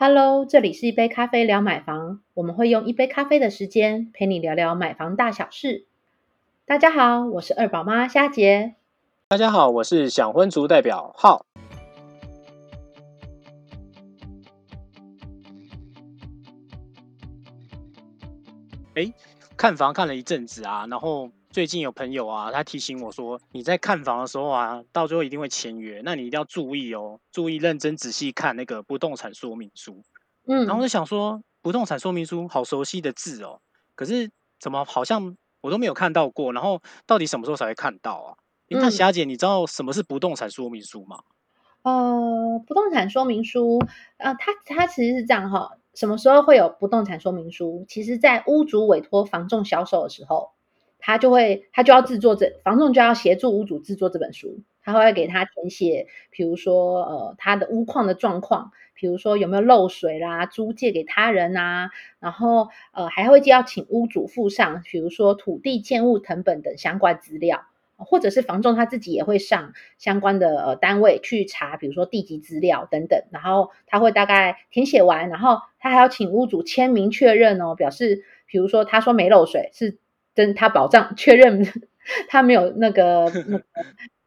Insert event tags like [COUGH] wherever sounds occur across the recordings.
Hello，这里是一杯咖啡聊买房，我们会用一杯咖啡的时间陪你聊聊买房大小事。大家好，我是二宝妈虾杰。大家好，我是想婚族代表浩。哎，看房看了一阵子啊，然后最近有朋友啊，他提醒我说，你在看房的时候啊，到最后一定会签约，那你一定要注意哦，注意认真仔细看那个不动产说明书。嗯，然后我就想说，不动产说明书好熟悉的字哦，可是怎么好像我都没有看到过？然后到底什么时候才会看到啊？那霞姐，你知道什么是不动产说明书吗？呃，不动产说明书，呃，它它其实是这样哈。什么时候会有不动产说明书？其实，在屋主委托房仲销售的时候，他就会他就要制作这房仲就要协助屋主制作这本书，他会给他填写，比如说呃他的屋况的状况，比如说有没有漏水啦，租借给他人啊，然后呃还会就要请屋主附上，比如说土地建物成本等相关资料。或者是房仲他自己也会上相关的呃单位去查，比如说地籍资料等等，然后他会大概填写完，然后他还要请屋主签名确认哦，表示比如说他说没漏水，是跟他保障确认 [LAUGHS] 他没有那个那个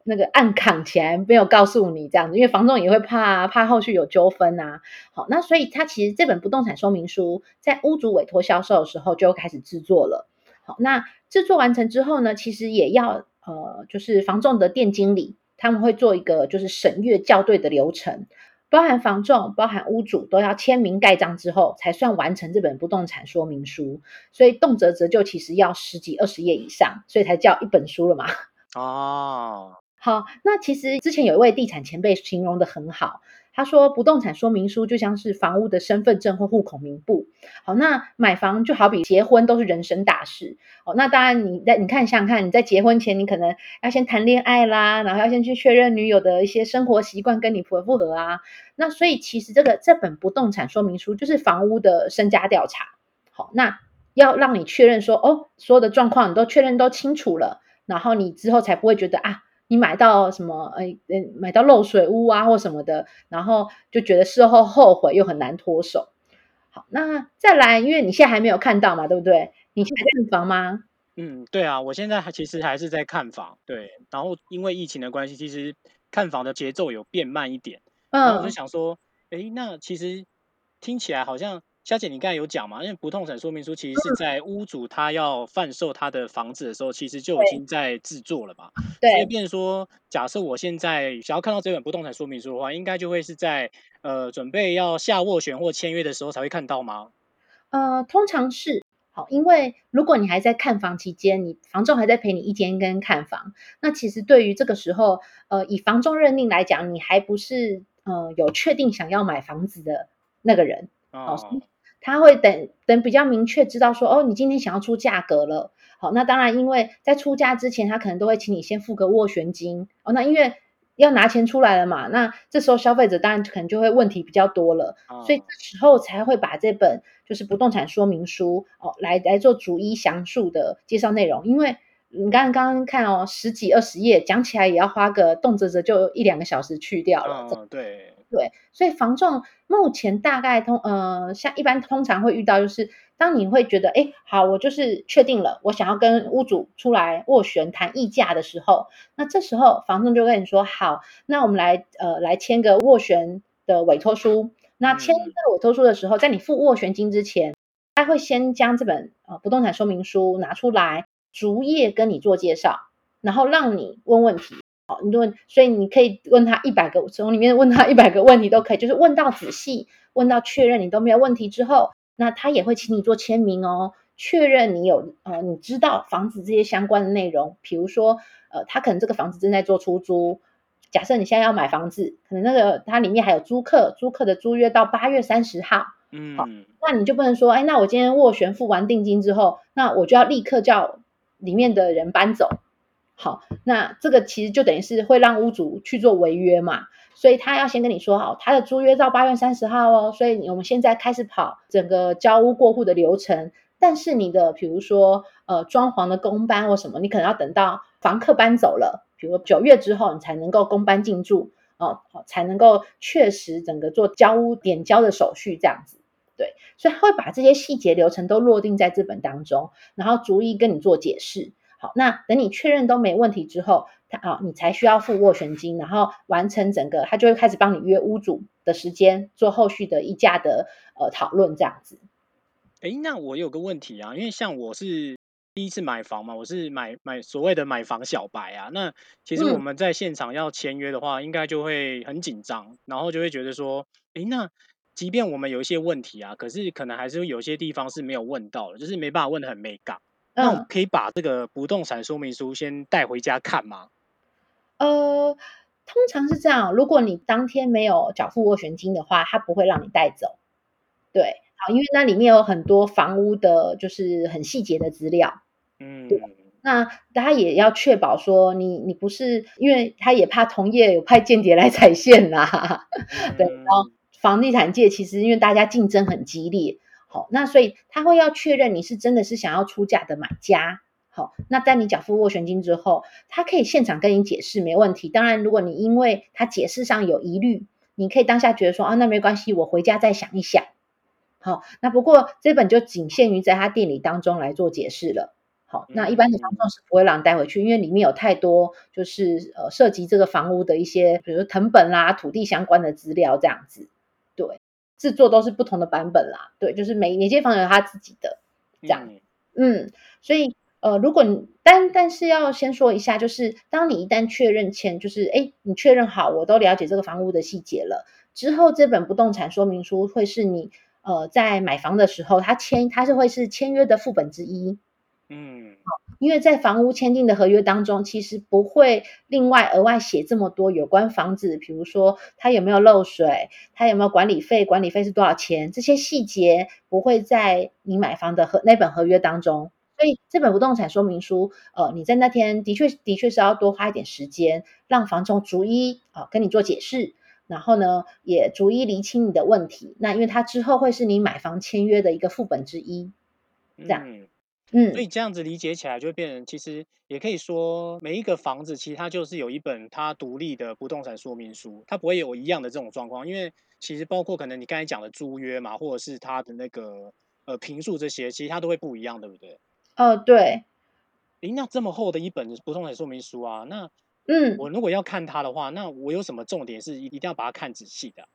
那个暗扛起来没有告诉你这样子，因为房仲也会怕怕后续有纠纷啊。好，那所以他其实这本不动产说明书在屋主委托销售的时候就开始制作了。好，那制作完成之后呢，其实也要。呃，就是房仲的店经理，他们会做一个就是审阅校对的流程，包含房仲、包含屋主都要签名盖章之后，才算完成这本不动产说明书。所以动辄折旧其实要十几二十页以上，所以才叫一本书了嘛。哦，好，那其实之前有一位地产前辈形容的很好。他说，不动产说明书就像是房屋的身份证或户口名簿。好，那买房就好比结婚都是人生大事。哦，那当然，你在你看想想看，你在结婚前，你可能要先谈恋爱啦，然后要先去确认女友的一些生活习惯跟你符不合啊。那所以其实这个这本不动产说明书就是房屋的身家调查。好，那要让你确认说，哦，所有的状况你都确认都清楚了，然后你之后才不会觉得啊。你买到什么？哎，买到漏水屋啊，或什么的，然后就觉得事后后悔又很难脱手。好，那再来，因为你现在还没有看到嘛，对不对？你现在看房吗？嗯，对啊，我现在还其实还是在看房。对，然后因为疫情的关系，其实看房的节奏有变慢一点。嗯，我就想说，哎，那其实听起来好像。小姐，你刚才有讲嘛？因为不动产说明书其实是在屋主他要贩售他的房子的时候，其实就已经在制作了嘛。对。所以，变说，假设我现在想要看到这本不动产说明书的话，应该就会是在呃准备要下斡旋或签约的时候才会看到吗？呃，通常是好，因为如果你还在看房期间，你房仲还在陪你一天跟看房，那其实对于这个时候，呃，以房仲认定来讲，你还不是呃有确定想要买房子的那个人哦。他会等等比较明确知道说哦，你今天想要出价格了。好，那当然，因为在出价之前，他可能都会请你先付个斡旋金哦。那因为要拿钱出来了嘛，那这时候消费者当然可能就会问题比较多了，所以这时候才会把这本就是不动产说明书哦来来做逐一详述的介绍内容。因为你刚刚刚刚看哦，十几二十页讲起来也要花个动辄辄就一两个小时去掉了。嗯，对。对，所以房仲目前大概通呃，像一般通常会遇到，就是当你会觉得，哎，好，我就是确定了，我想要跟屋主出来斡旋谈议价的时候，那这时候房仲就跟你说，好，那我们来呃来签个斡旋的委托书。那签这个委托书的时候，在你付斡旋金之前，他会先将这本呃不动产说明书拿出来，逐页跟你做介绍，然后让你问问题。你问，所以你可以问他一百个，从里面问他一百个问题都可以，就是问到仔细，问到确认你都没有问题之后，那他也会请你做签名哦，确认你有呃，你知道房子这些相关的内容，比如说呃，他可能这个房子正在做出租，假设你现在要买房子，可能那个它里面还有租客，租客的租约到八月三十号，嗯，好，那你就不能说，哎，那我今天斡旋付完定金之后，那我就要立刻叫里面的人搬走。好，那这个其实就等于是会让屋主去做违约嘛，所以他要先跟你说好，他的租约到八月三十号哦，所以我们现在开始跑整个交屋过户的流程，但是你的比如说呃装潢的工班或什么，你可能要等到房客搬走了，比如九月之后你才能够工班进驻，哦，才能够确实整个做交屋点交的手续这样子。对，所以他会把这些细节流程都落定在这本当中，然后逐一跟你做解释。好，那等你确认都没问题之后，他啊，你才需要付斡旋金，然后完成整个，他就会开始帮你约屋主的时间，做后续的议价的呃讨论这样子。哎，那我有个问题啊，因为像我是第一次买房嘛，我是买买所谓的买房小白啊。那其实我们在现场要签约的话，应该就会很紧张，然后就会觉得说，哎，那即便我们有一些问题啊，可是可能还是有些地方是没有问到的，就是没办法问的很美感。那我可以把这个不动产说明书先带回家看吗？呃，通常是这样，如果你当天没有缴付斡旋金的话，他不会让你带走。对。好因为那里面有很多房屋的，就是很细节的资料，嗯，那他也要确保说你你不是，因为他也怕同业有派间谍来踩线啦，[LAUGHS] 对，然后房地产界其实因为大家竞争很激烈，好，那所以他会要确认你是真的是想要出价的买家，好，那在你缴付斡旋金之后，他可以现场跟你解释没问题。当然，如果你因为他解释上有疑虑，你可以当下觉得说啊，那没关系，我回家再想一想。好，那不过这本就仅限于在他店里当中来做解释了。好，那一般的房仲是不会让带回去，因为里面有太多就是呃涉及这个房屋的一些，比如藤本啦、土地相关的资料这样子。对，制作都是不同的版本啦。对，就是每每间房有他自己的这样。嗯，所以呃，如果你但但是要先说一下，就是当你一旦确认签，就是哎，你确认好我都了解这个房屋的细节了之后，这本不动产说明书会是你。呃，在买房的时候，他签他是会是签约的副本之一，嗯，好，因为在房屋签订的合约当中，其实不会另外额外写这么多有关房子，比如说它有没有漏水，它有没有管理费，管理费是多少钱，这些细节不会在你买房的合那本合约当中，所以这本不动产说明书，呃，你在那天的确的确是要多花一点时间，让房仲逐一啊跟你做解释。然后呢，也逐一厘清你的问题。那因为它之后会是你买房签约的一个副本之一，这样，所以这样子理解起来就会变成，其实也可以说，每一个房子其实它就是有一本它独立的不动产说明书，它不会有一样的这种状况。因为其实包括可能你刚才讲的租约嘛，或者是它的那个呃平数这些，其实它都会不一样，对不对？哦，对。诶，那这么厚的一本不动产说明书啊，那。嗯，我如果要看它的话，那我有什么重点是一一定要把它看仔细的？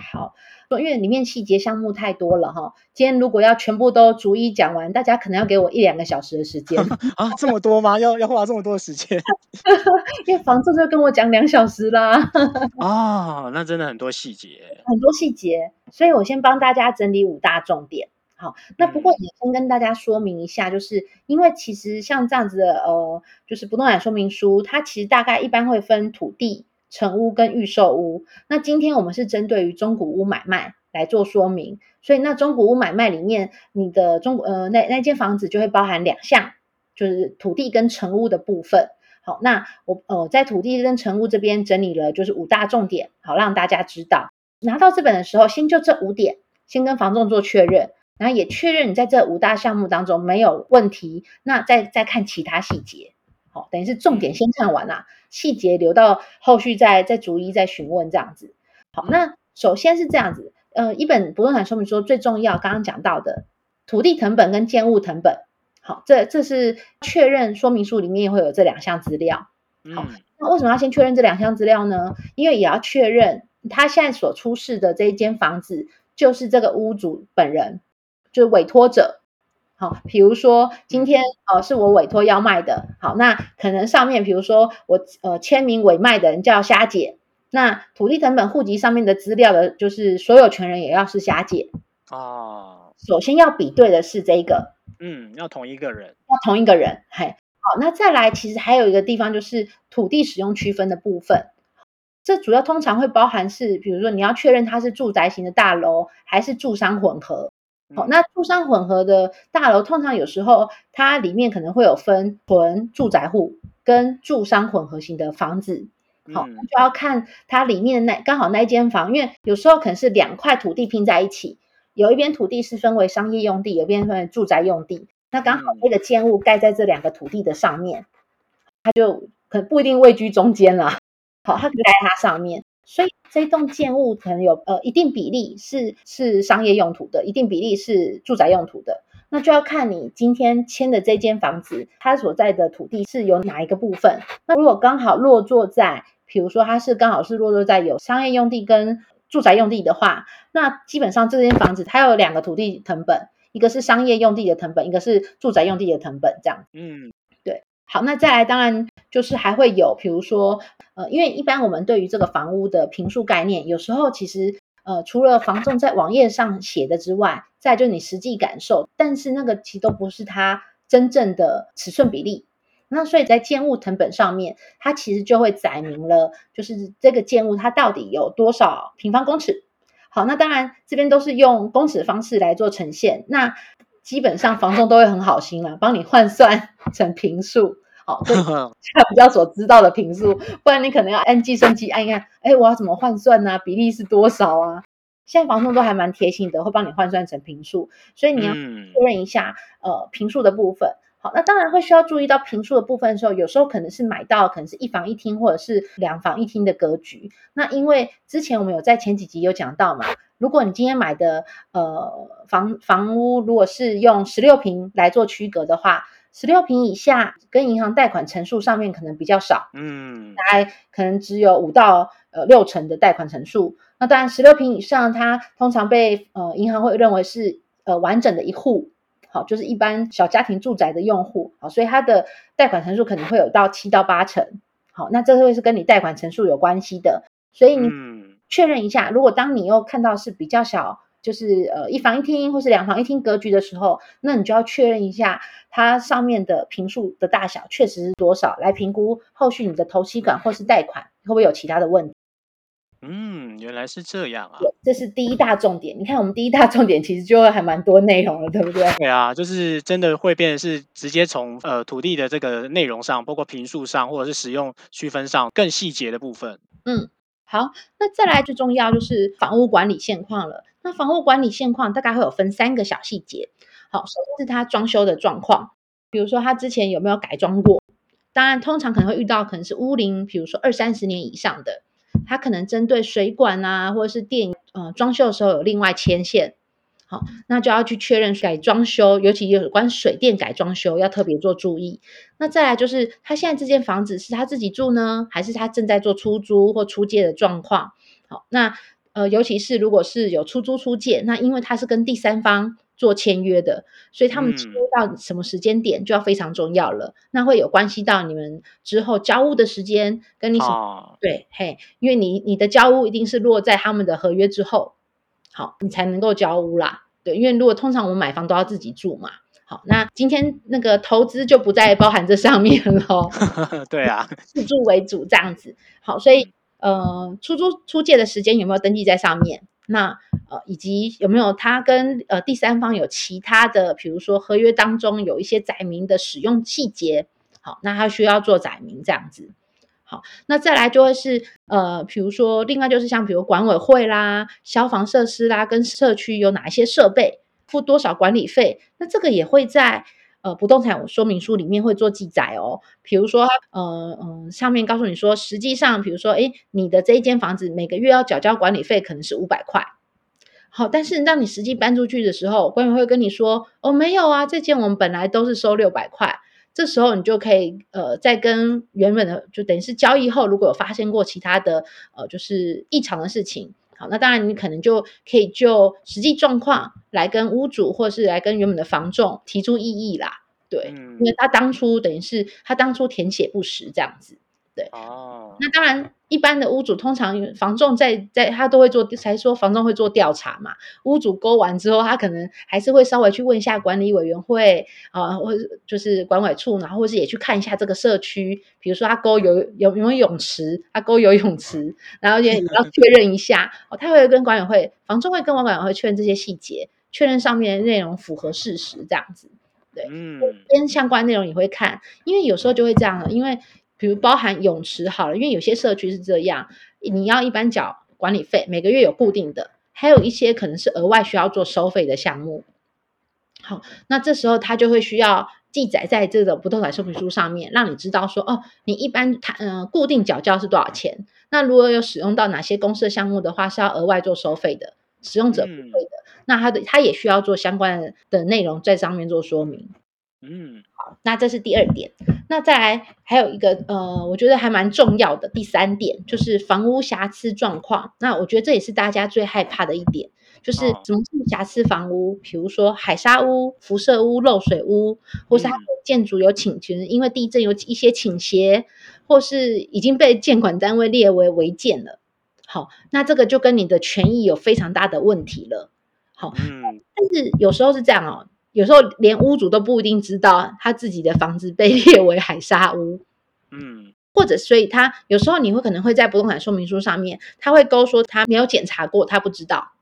好，因为里面细节项目太多了哈。今天如果要全部都逐一讲完，大家可能要给我一两个小时的时间 [LAUGHS] 啊，这么多吗？要要花这么多的时间？[LAUGHS] 因为房子就跟我讲两小时啦。啊，[LAUGHS] 那真的很多细节，很多细节，所以我先帮大家整理五大重点。好，那不过也先跟大家说明一下，就是因为其实像这样子的，呃，就是不动产说明书，它其实大概一般会分土地、成屋跟预售屋。那今天我们是针对于中古屋买卖来做说明，所以那中古屋买卖里面，你的中呃那那间房子就会包含两项，就是土地跟成屋的部分。好，那我呃在土地跟成屋这边整理了就是五大重点，好让大家知道。拿到这本的时候，先就这五点，先跟房仲做确认。然后也确认你在这五大项目当中没有问题，那再再看其他细节，好，等于是重点先看完了，细节留到后续再再逐一再询问这样子。好，那首先是这样子，呃，一本不动产说明书最重要，刚刚讲到的土地成本跟建物成本，好，这这是确认说明书里面会有这两项资料。好，那为什么要先确认这两项资料呢？因为也要确认他现在所出示的这一间房子就是这个屋主本人。就是委托者，好，比如说今天呃是我委托要卖的，好，那可能上面比如说我呃签名委卖的人叫虾姐，那土地成本户籍上面的资料的，就是所有权人也要是虾姐哦。首先要比对的是这个，嗯，要同一个人，要同一个人，嘿，好，那再来其实还有一个地方就是土地使用区分的部分，这主要通常会包含是，比如说你要确认它是住宅型的大楼还是住商混合。好，那住商混合的大楼，通常有时候它里面可能会有分纯住宅户跟住商混合型的房子。好，就要看它里面的那刚好那一间房，因为有时候可能是两块土地拼在一起，有一边土地是分为商业用地，有一边分为住宅用地，那刚好那个间屋盖在这两个土地的上面，它就可能不一定位居中间啦。好，它盖在它上面。所以这栋建物可能有呃一定比例是是商业用途的，一定比例是住宅用途的。那就要看你今天签的这间房子，它所在的土地是有哪一个部分。那如果刚好落座在，比如说它是刚好是落座在有商业用地跟住宅用地的话，那基本上这间房子它有两个土地成本，一个是商业用地的成本，一个是住宅用地的成本，这样。嗯，好，那再来，当然就是还会有，比如说，呃，因为一般我们对于这个房屋的平数概念，有时候其实。呃，除了房仲在网页上写的之外，再就你实际感受，但是那个其实都不是它真正的尺寸比例。那所以在建物成本上面，它其实就会载明了，就是这个建物它到底有多少平方公尺。好，那当然这边都是用公尺方式来做呈现，那基本上房东都会很好心啦，帮你换算成平数。好，这他 [LAUGHS] 比较所知道的平数，不然你可能要按计算机按一按，哎，我要怎么换算呢？比例是多少啊？现在房东都还蛮贴心的，会帮你换算成平数，所以你要确认一下呃平数的部分。好，那当然会需要注意到平数的部分的时候，有时候可能是买到可能是一房一厅或者是两房一厅的格局。那因为之前我们有在前几集有讲到嘛，如果你今天买的呃房房屋如果是用十六平来做区隔的话。十六平以下跟银行贷款成数上面可能比较少，嗯，大概可能只有五到呃六成的贷款成数。那当然，十六平以上，它通常被呃银行会认为是呃完整的一户，好，就是一般小家庭住宅的用户，好，所以它的贷款成数可能会有到七到八成，好，那这会是跟你贷款成数有关系的，所以你确认一下，如果当你又看到是比较小。就是呃一房一厅或是两房一厅格局的时候，那你就要确认一下它上面的平数的大小确实是多少，来评估后续你的头期款或是贷款会不会有其他的问题。嗯，原来是这样啊！这是第一大重点。你看，我们第一大重点其实就会还蛮多内容了，对不对？对啊，就是真的会变是直接从呃土地的这个内容上，包括平数上或者是使用区分上更细节的部分。嗯。好，那再来最重要就是房屋管理现况了。那房屋管理现况大概会有分三个小细节。好，首先是它装修的状况，比如说它之前有没有改装过。当然，通常可能会遇到可能是屋龄，比如说二三十年以上的，它可能针对水管啊或者是电，呃，装修的时候有另外牵线。好，那就要去确认改装修，尤其有关水电改装修要特别做注意。那再来就是，他现在这间房子是他自己住呢，还是他正在做出租或出借的状况？好，那呃，尤其是如果是有出租出借，那因为他是跟第三方做签约的，所以他们签到什么时间点就要非常重要了。那会有关系到你们之后交屋的时间，跟你什么？对，嘿，因为你你的交屋一定是落在他们的合约之后。好，你才能够交屋啦。对，因为如果通常我们买房都要自己住嘛。好，那今天那个投资就不再包含这上面喽。[LAUGHS] 对啊，自住为主这样子。好，所以呃，出租出借的时间有没有登记在上面？那呃，以及有没有他跟呃第三方有其他的，比如说合约当中有一些载明的使用细节。好，那他需要做载明这样子。好，那再来就会是呃，比如说，另外就是像比如管委会啦、消防设施啦，跟社区有哪一些设备，付多少管理费，那这个也会在呃不动产说明书里面会做记载哦。比如说，呃嗯，上面告诉你说，实际上，比如说，诶，你的这一间房子每个月要缴交管理费可能是五百块，好，但是当你实际搬出去的时候，管委会跟你说，哦，没有啊，这间我们本来都是收六百块。这时候你就可以呃，在跟原本的就等于是交易后，如果有发生过其他的呃，就是异常的事情，好，那当然你可能就可以就实际状况来跟屋主或是来跟原本的房仲提出异议啦，对，因为他当初等于是他当初填写不实这样子，对，哦，那当然。一般的屋主通常房仲在在他都会做，才说房仲会做调查嘛。屋主勾完之后，他可能还是会稍微去问一下管理委员会啊，或者就是管委处，然后或是也去看一下这个社区，比如说他勾有有没有泳池，他勾游泳池，然后也也要确认一下哦。他会跟管委会房仲会跟管委会确认这些细节，确认上面的内容符合事实这样子。对，嗯，跟相关内容也会看，因为有时候就会这样了，因为。比如包含泳池好了，因为有些社区是这样，你要一般缴管理费，每个月有固定的，还有一些可能是额外需要做收费的项目。好，那这时候他就会需要记载在这个不动产说明书上面，让你知道说，哦，你一般他嗯固定缴交是多少钱，那如果有使用到哪些公司项目的话，是要额外做收费的，使用者不会的。那他的他也需要做相关的内容在上面做说明。嗯，好，那这是第二点。那再来还有一个呃，我觉得还蛮重要的第三点，就是房屋瑕疵状况。那我觉得这也是大家最害怕的一点，就是什么是瑕疵房屋？比如说海沙屋、辐射屋、漏水屋，或是它的建筑有倾斜，因为地震有一些倾斜，或是已经被建管单位列为违建了。好，那这个就跟你的权益有非常大的问题了。好，嗯，但是有时候是这样哦。有时候连屋主都不一定知道他自己的房子被列为海沙屋，嗯，或者所以他有时候你会可能会在不动产说明书上面，他会勾说他没有检查过，他不知道。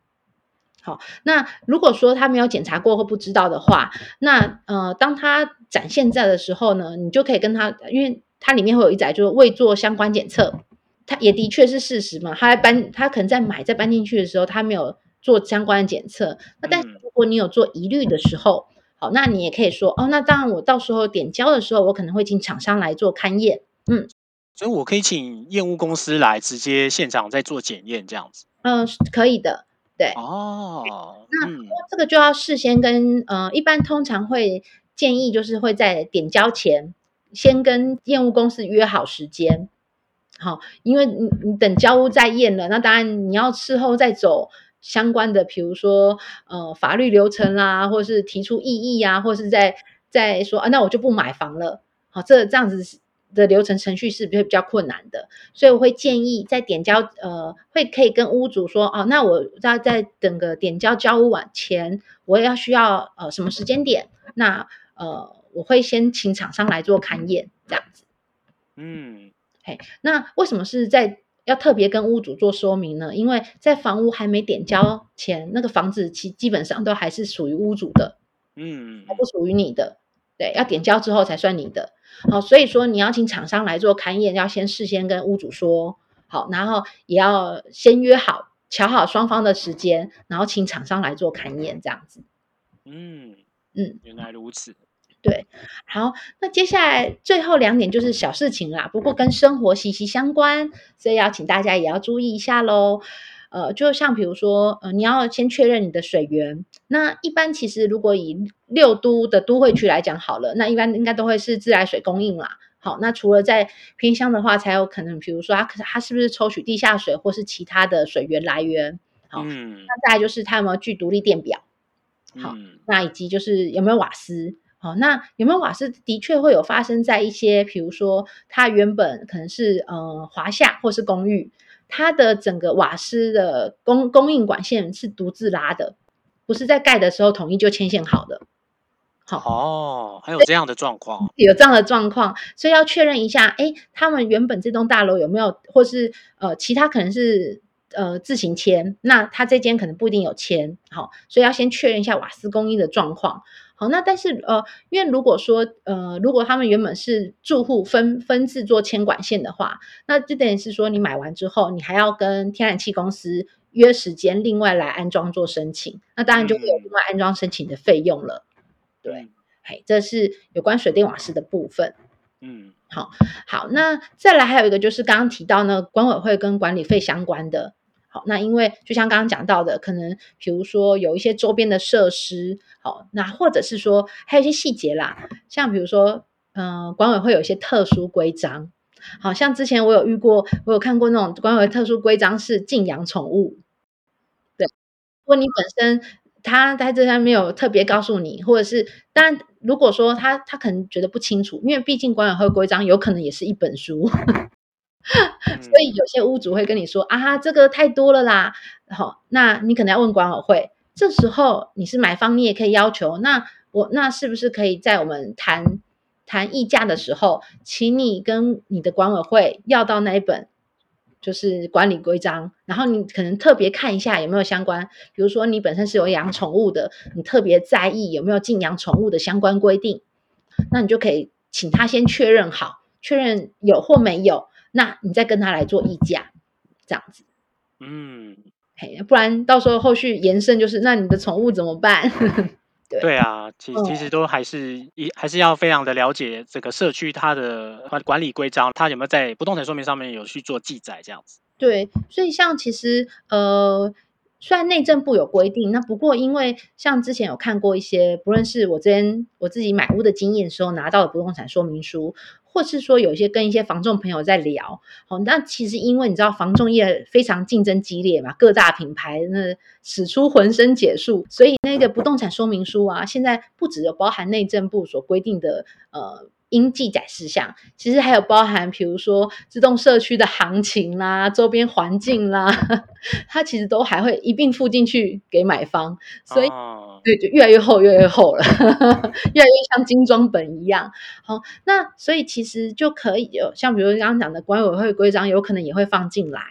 好，那如果说他没有检查过或不知道的话，那呃，当他展现在的时候呢，你就可以跟他，因为它里面会有一载就是未做相关检测，他也的确是事实嘛，他在搬，他可能在买在搬进去的时候，他没有。做相关的检测，那但是如果你有做疑虑的时候，好，那你也可以说哦，那当然我到时候点交的时候，我可能会请厂商来做勘验，嗯，所以我可以请验屋公司来直接现场再做检验这样子，嗯，可以的，对，哦，那这个就要事先跟呃，一般通常会建议就是会在点交前先跟验屋公司约好时间，好，因为你你等交屋再验了，那当然你要事后再走。相关的，比如说呃法律流程啦，或是提出异议啊，或是在在说啊，那我就不买房了。好，这这样子的流程程序是比较比较困难的，所以我会建议在点交呃，会可以跟屋主说哦，那我在在等个点交交屋完前，我要需要呃什么时间点？那呃我会先请厂商来做勘验，这样子。嗯，嘿，那为什么是在？要特别跟屋主做说明呢，因为在房屋还没点交前，那个房子其基本上都还是属于屋主的，嗯，还不属于你的。对，要点交之后才算你的。好，所以说你要请厂商来做勘验，要先事先跟屋主说好，然后也要先约好、瞧好双方的时间，然后请厂商来做勘验，这样子。嗯嗯，原来如此。对，好，那接下来最后两点就是小事情啦，不过跟生活息息相关，所以要请大家也要注意一下喽。呃，就像比如说，呃，你要先确认你的水源。那一般其实如果以六都的都会区来讲好了，那一般应该都会是自来水供应啦。好，那除了在偏乡的话，才有可能，比如说它可它是不是抽取地下水或是其他的水源来源？好，那再来就是它有没有具独立电表？好，那以及就是有没有瓦斯？好，那有没有瓦斯？的确会有发生在一些，比如说它原本可能是呃华夏或是公寓，它的整个瓦斯的供供应管线是独自拉的，不是在盖的时候统一就牵线好的。好哦，还有这样的状况，有这样的状况，所以要确认一下，哎，他们原本这栋大楼有没有，或是呃其他可能是呃自行签，那他这间可能不一定有签，好，所以要先确认一下瓦斯供应的状况。好，那但是呃，因为如果说呃，如果他们原本是住户分分自做牵管线的话，那这等于是说你买完之后，你还要跟天然气公司约时间，另外来安装做申请，那当然就会有另外安装申请的费用了。对，嘿，这是有关水电瓦斯的部分。嗯，好，好，那再来还有一个就是刚刚提到呢，管委会跟管理费相关的。那因为就像刚刚讲到的，可能比如说有一些周边的设施，好，那或者是说还有一些细节啦，像比如说，嗯，管委会有一些特殊规章，好像之前我有遇过，我有看过那种管委会特殊规章是禁养宠物，对，如果你本身他在这上面有特别告诉你，或者是当然如果说他他可能觉得不清楚，因为毕竟管委会规章有可能也是一本书。所以有些屋主会跟你说啊，这个太多了啦。好，那你可能要问管委会。这时候你是买方，你也可以要求。那我那是不是可以在我们谈谈议价的时候，请你跟你的管委会要到那一本就是管理规章，然后你可能特别看一下有没有相关。比如说你本身是有养宠物的，你特别在意有没有禁养宠物的相关规定，那你就可以请他先确认好，确认有或没有。那你再跟他来做议价，这样子，嗯，嘿，不然到时候后续延伸就是，那你的宠物怎么办？[LAUGHS] 对对啊，其其实都还是一还是要非常的了解这个社区它的管管理规章，它有没有在不动产说明上面有去做记载这样子。对，所以像其实呃。虽然内政部有规定，那不过因为像之前有看过一些，不论是我之前我自己买屋的经验时候拿到的不动产说明书，或是说有一些跟一些房仲朋友在聊，哦，那其实因为你知道房仲业非常竞争激烈嘛，各大品牌那使出浑身解数，所以那个不动产说明书啊，现在不只有包含内政部所规定的呃。应记载事项，其实还有包含，比如说自动社区的行情啦、周边环境啦，[LAUGHS] 它其实都还会一并附进去给买方，所以对，就越来越厚，越来越厚了，[LAUGHS] 越来越像精装本一样。好，那所以其实就可以有像比如刚刚讲的管委会规章，有可能也会放进来。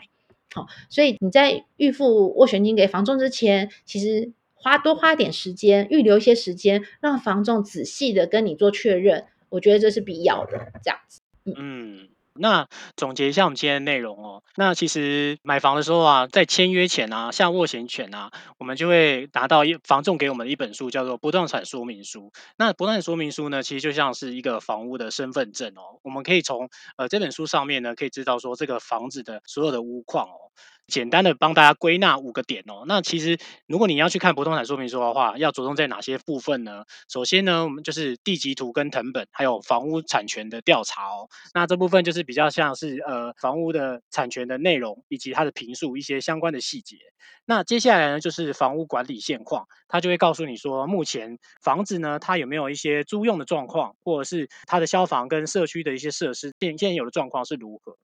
好，所以你在预付斡旋金给房仲之前，其实花多花点时间，预留一些时间，让房仲仔细的跟你做确认。我觉得这是必要的，这样子。嗯嗯，那总结一下我们今天的内容哦。那其实买房的时候啊，在签约前啊，像斡旋权啊，我们就会拿到一房仲给我们的一本书，叫做《不动产说明书》。那不动产说明书呢，其实就像是一个房屋的身份证哦。我们可以从呃这本书上面呢，可以知道说这个房子的所有的屋况哦。简单的帮大家归纳五个点哦。那其实如果你要去看不动产说明书的话，要着重在哪些部分呢？首先呢，我们就是地籍图跟藤本，还有房屋产权的调查哦。那这部分就是比较像是呃房屋的产权的内容以及它的评述一些相关的细节。那接下来呢，就是房屋管理现况，它就会告诉你说，目前房子呢它有没有一些租用的状况，或者是它的消防跟社区的一些设施现现有的状况是如何。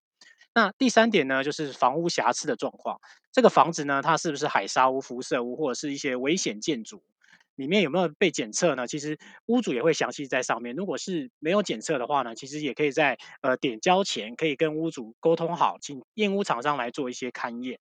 那第三点呢，就是房屋瑕疵的状况。这个房子呢，它是不是海沙屋、辐射屋，或者是一些危险建筑？里面有没有被检测呢？其实屋主也会详细在上面。如果是没有检测的话呢，其实也可以在呃点交前，可以跟屋主沟通好，请验屋厂商来做一些勘验。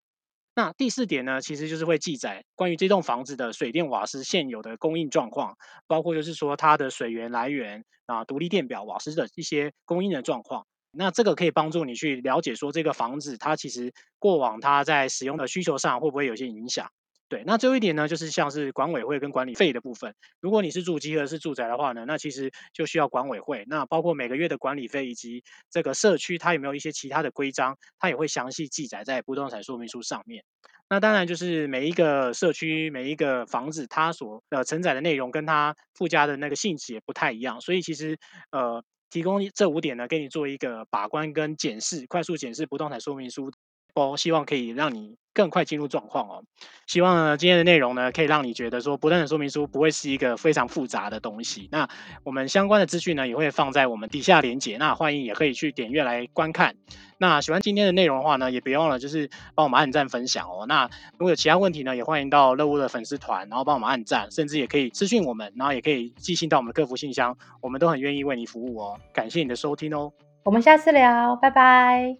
那第四点呢，其实就是会记载关于这栋房子的水电瓦斯现有的供应状况，包括就是说它的水源来源啊、独立电表、瓦斯的一些供应的状况。那这个可以帮助你去了解说这个房子它其实过往它在使用的需求上会不会有些影响？对，那最后一点呢，就是像是管委会跟管理费的部分。如果你是住集合式住宅的话呢，那其实就需要管委会。那包括每个月的管理费以及这个社区它有没有一些其他的规章，它也会详细记载在不动产说明书上面。那当然就是每一个社区每一个房子它所呃承载的内容跟它附加的那个性质也不太一样，所以其实呃。提供这五点呢，给你做一个把关跟检视，快速检视不动产说明书哦，希望可以让你更快进入状况哦。希望呢今天的内容呢，可以让你觉得说不断的说明书不会是一个非常复杂的东西。那我们相关的资讯呢，也会放在我们底下连接，那欢迎也可以去点阅来观看。那喜欢今天的内容的话呢，也别忘了就是帮我们按赞分享哦。那如果有其他问题呢，也欢迎到乐屋的粉丝团，然后帮我们按赞，甚至也可以私讯我们，然后也可以寄信到我们的客服信箱，我们都很愿意为你服务哦。感谢你的收听哦，我们下次聊，拜拜。